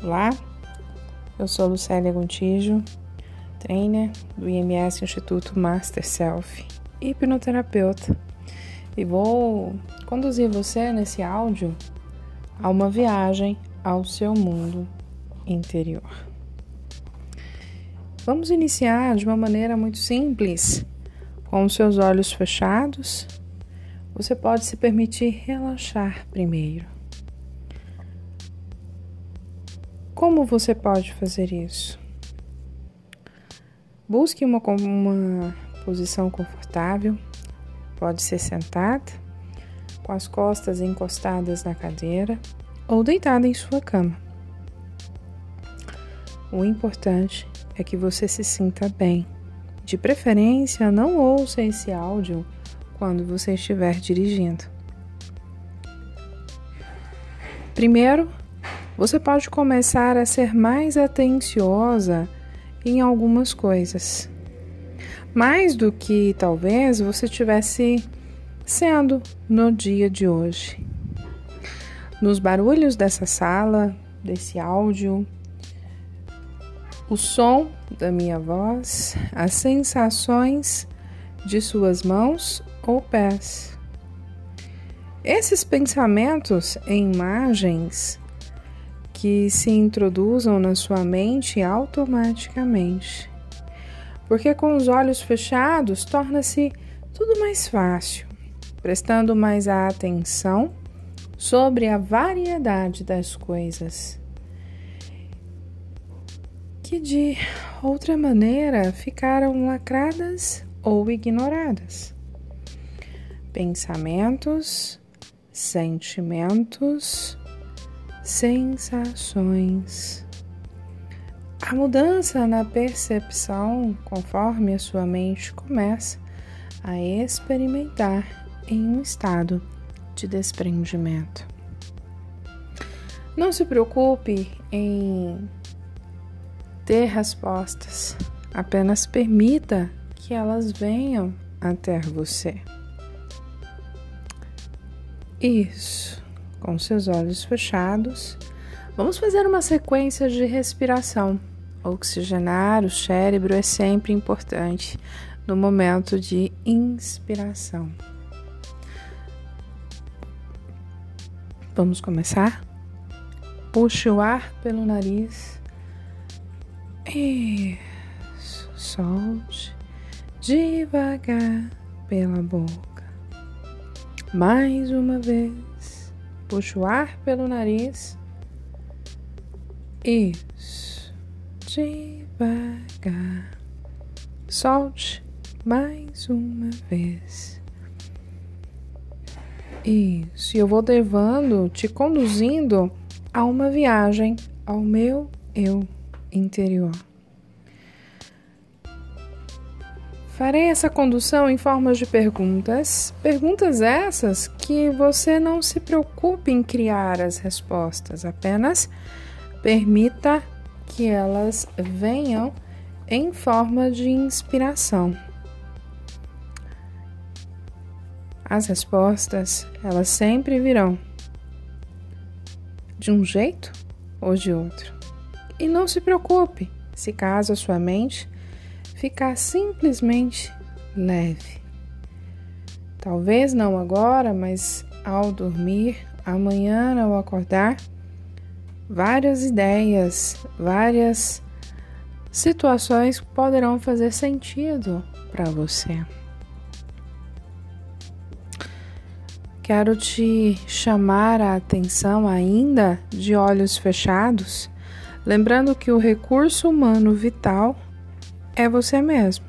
Olá, eu sou Lucélia Gontijo, trainer do IMS Instituto Master Self, hipnoterapeuta, e vou conduzir você nesse áudio a uma viagem ao seu mundo interior. Vamos iniciar de uma maneira muito simples, com os seus olhos fechados. Você pode se permitir relaxar primeiro. Como você pode fazer isso? Busque uma, uma posição confortável, pode ser sentada, com as costas encostadas na cadeira ou deitada em sua cama. O importante é que você se sinta bem. De preferência, não ouça esse áudio quando você estiver dirigindo. Primeiro, você pode começar a ser mais atenciosa em algumas coisas. Mais do que talvez você tivesse sendo no dia de hoje. Nos barulhos dessa sala, desse áudio, o som da minha voz, as sensações de suas mãos ou pés. Esses pensamentos em imagens que se introduzam na sua mente automaticamente. Porque com os olhos fechados torna-se tudo mais fácil, prestando mais atenção sobre a variedade das coisas que de outra maneira ficaram lacradas ou ignoradas. Pensamentos, sentimentos, sensações. A mudança na percepção, conforme a sua mente começa a experimentar em um estado de desprendimento. Não se preocupe em ter respostas, apenas permita que elas venham até você. Isso com seus olhos fechados, vamos fazer uma sequência de respiração. Oxigenar o cérebro é sempre importante no momento de inspiração. Vamos começar? Puxe o ar pelo nariz. Isso, solte devagar pela boca. Mais uma vez. Puxa o ar pelo nariz. Isso. Devagar. Solte mais uma vez. Isso. E eu vou levando, te conduzindo a uma viagem ao meu eu interior. Farei essa condução em formas de perguntas, perguntas essas que você não se preocupe em criar as respostas, apenas permita que elas venham em forma de inspiração. As respostas, elas sempre virão de um jeito ou de outro. E não se preocupe se caso a sua mente ficar simplesmente leve. Talvez não agora, mas ao dormir, amanhã ao acordar, várias ideias, várias situações poderão fazer sentido para você. Quero te chamar a atenção ainda de olhos fechados, lembrando que o recurso humano vital é você mesmo.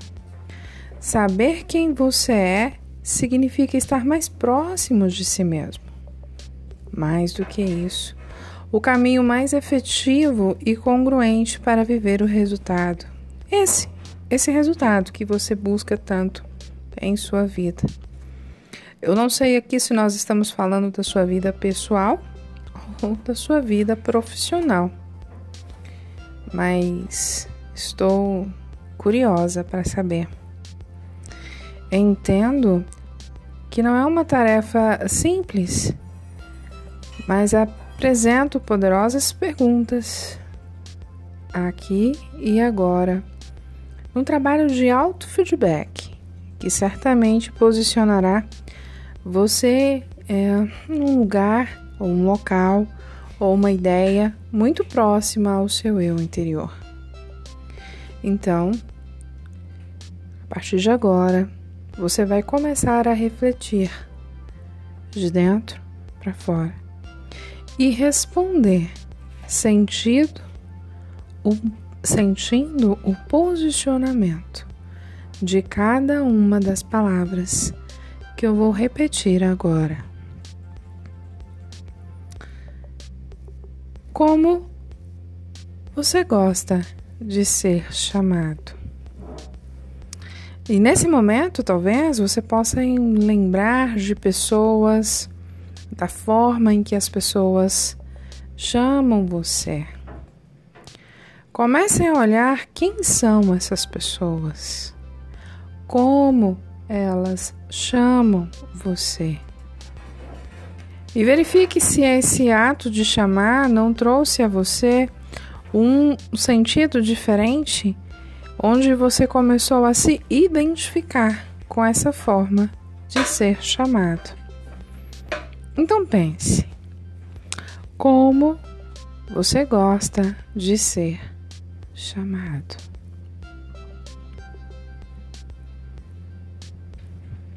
Saber quem você é significa estar mais próximo de si mesmo. Mais do que isso, o caminho mais efetivo e congruente para viver o resultado. Esse, esse resultado que você busca tanto em sua vida. Eu não sei aqui se nós estamos falando da sua vida pessoal ou da sua vida profissional, mas estou curiosa para saber. Entendo que não é uma tarefa simples, mas apresento poderosas perguntas aqui e agora, um trabalho de auto-feedback que certamente posicionará você é, num lugar ou um local ou uma ideia muito próxima ao seu eu interior. Então, a partir de agora, você vai começar a refletir de dentro para fora e responder sentido o, sentindo o posicionamento de cada uma das palavras que eu vou repetir agora. Como você gosta de ser chamado? E nesse momento, talvez você possa lembrar de pessoas, da forma em que as pessoas chamam você. Comecem a olhar quem são essas pessoas, como elas chamam você. E verifique se esse ato de chamar não trouxe a você um sentido diferente, onde você começou a se identificar com essa forma de ser chamado. Então pense: como você gosta de ser chamado.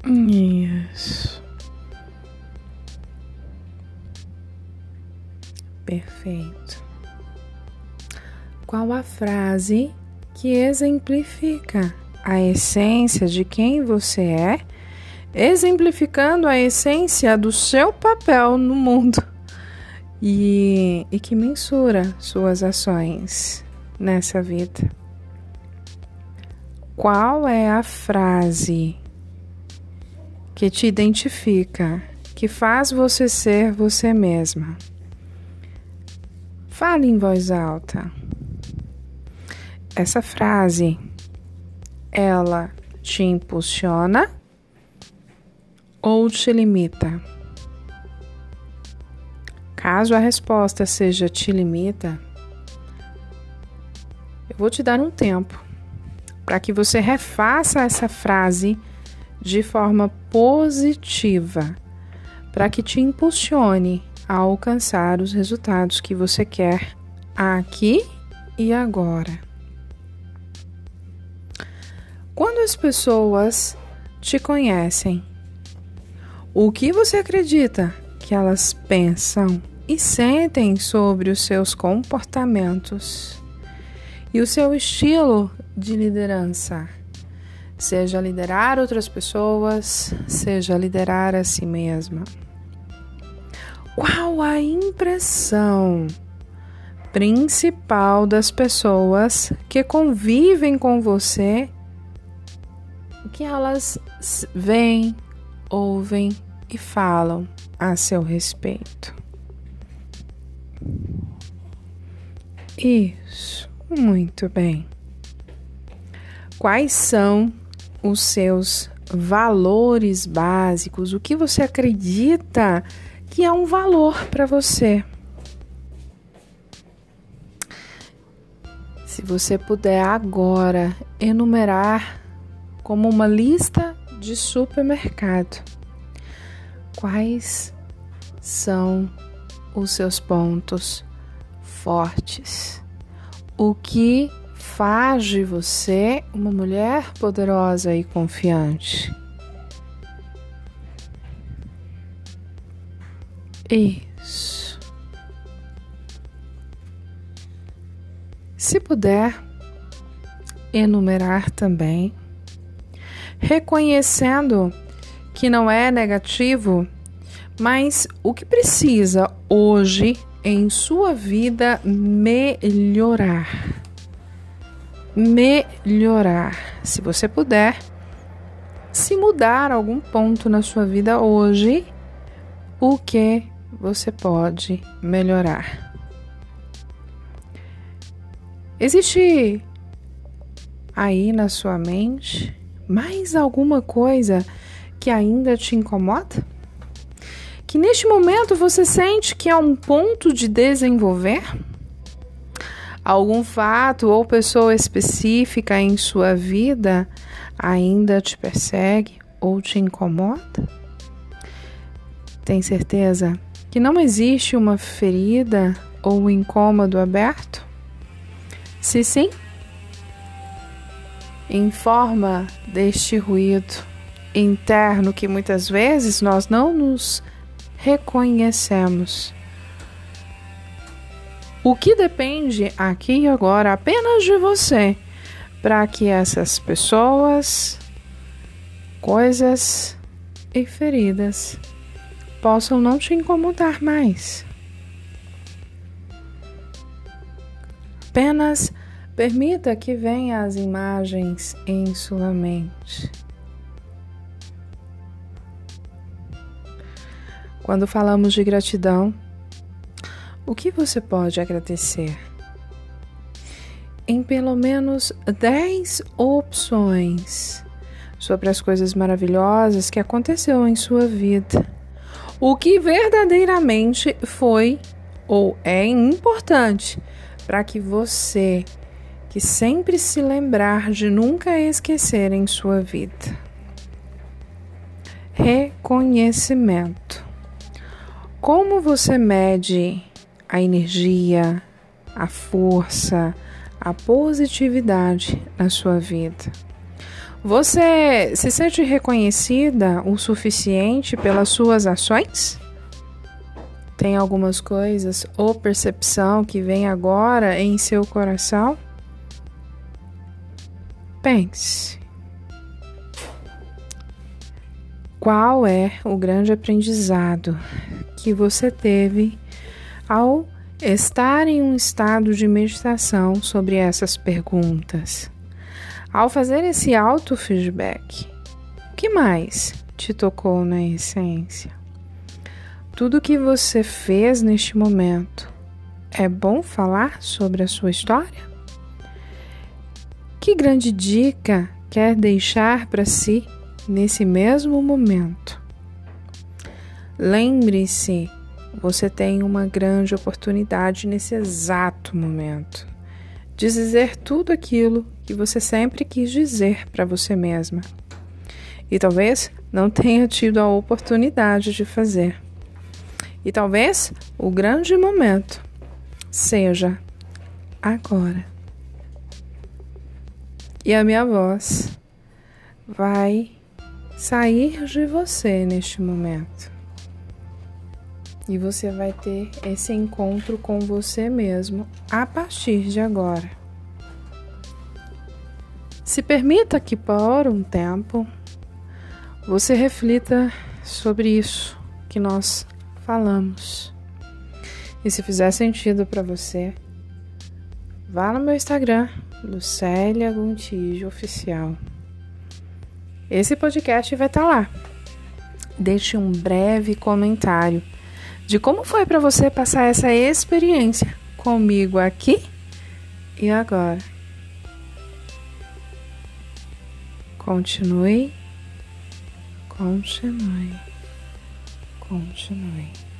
Isso. Perfeito. Qual a frase que exemplifica a essência de quem você é, exemplificando a essência do seu papel no mundo e, e que mensura suas ações? nessa vida? Qual é a frase que te identifica, que faz você ser você mesma? Fale em voz alta. Essa frase, ela te impulsiona ou te limita? Caso a resposta seja te limita, eu vou te dar um tempo para que você refaça essa frase de forma positiva, para que te impulsione a alcançar os resultados que você quer aqui e agora. Quando as pessoas te conhecem, o que você acredita que elas pensam e sentem sobre os seus comportamentos? e o seu estilo de liderança. Seja liderar outras pessoas, seja liderar a si mesma. Qual a impressão principal das pessoas que convivem com você que elas veem, ouvem e falam a seu respeito? Isso. Muito bem. Quais são os seus valores básicos? O que você acredita que é um valor para você? Se você puder agora enumerar como uma lista de supermercado, quais são os seus pontos fortes? o que faz de você uma mulher poderosa e confiante. Isso. Se puder, enumerar também, reconhecendo que não é negativo, mas o que precisa hoje em sua vida melhorar. Melhorar. Se você puder, se mudar algum ponto na sua vida hoje, o que você pode melhorar? Existe aí na sua mente mais alguma coisa que ainda te incomoda? que neste momento você sente que é um ponto de desenvolver? Algum fato ou pessoa específica em sua vida ainda te persegue ou te incomoda? Tem certeza que não existe uma ferida ou um incômodo aberto? Se sim, em forma deste ruído interno que muitas vezes nós não nos reconhecemos. O que depende aqui e agora apenas de você para que essas pessoas, coisas e feridas possam não te incomodar mais. Apenas permita que venham as imagens em sua mente. Quando falamos de gratidão, o que você pode agradecer? Em pelo menos 10 opções sobre as coisas maravilhosas que aconteceu em sua vida. O que verdadeiramente foi ou é importante para que você que sempre se lembrar de nunca esquecer em sua vida. Reconhecimento. Como você mede a energia, a força, a positividade na sua vida? Você se sente reconhecida o suficiente pelas suas ações? Tem algumas coisas ou percepção que vem agora em seu coração? Pense. Qual é o grande aprendizado que você teve ao estar em um estado de meditação sobre essas perguntas. Ao fazer esse auto-feedback, o que mais te tocou na essência? Tudo que você fez neste momento é bom falar sobre a sua história? Que grande dica quer deixar para si nesse mesmo momento? Lembre-se, você tem uma grande oportunidade nesse exato momento de dizer tudo aquilo que você sempre quis dizer para você mesma. E talvez não tenha tido a oportunidade de fazer. E talvez o grande momento seja agora. E a minha voz vai sair de você neste momento. E você vai ter esse encontro com você mesmo a partir de agora. Se permita que por um tempo você reflita sobre isso que nós falamos. E se fizer sentido para você, vá no meu Instagram, Lucélia Gontijo Oficial. Esse podcast vai estar tá lá. Deixe um breve comentário de como foi para você passar essa experiência comigo aqui e agora. Continue, continue, continue.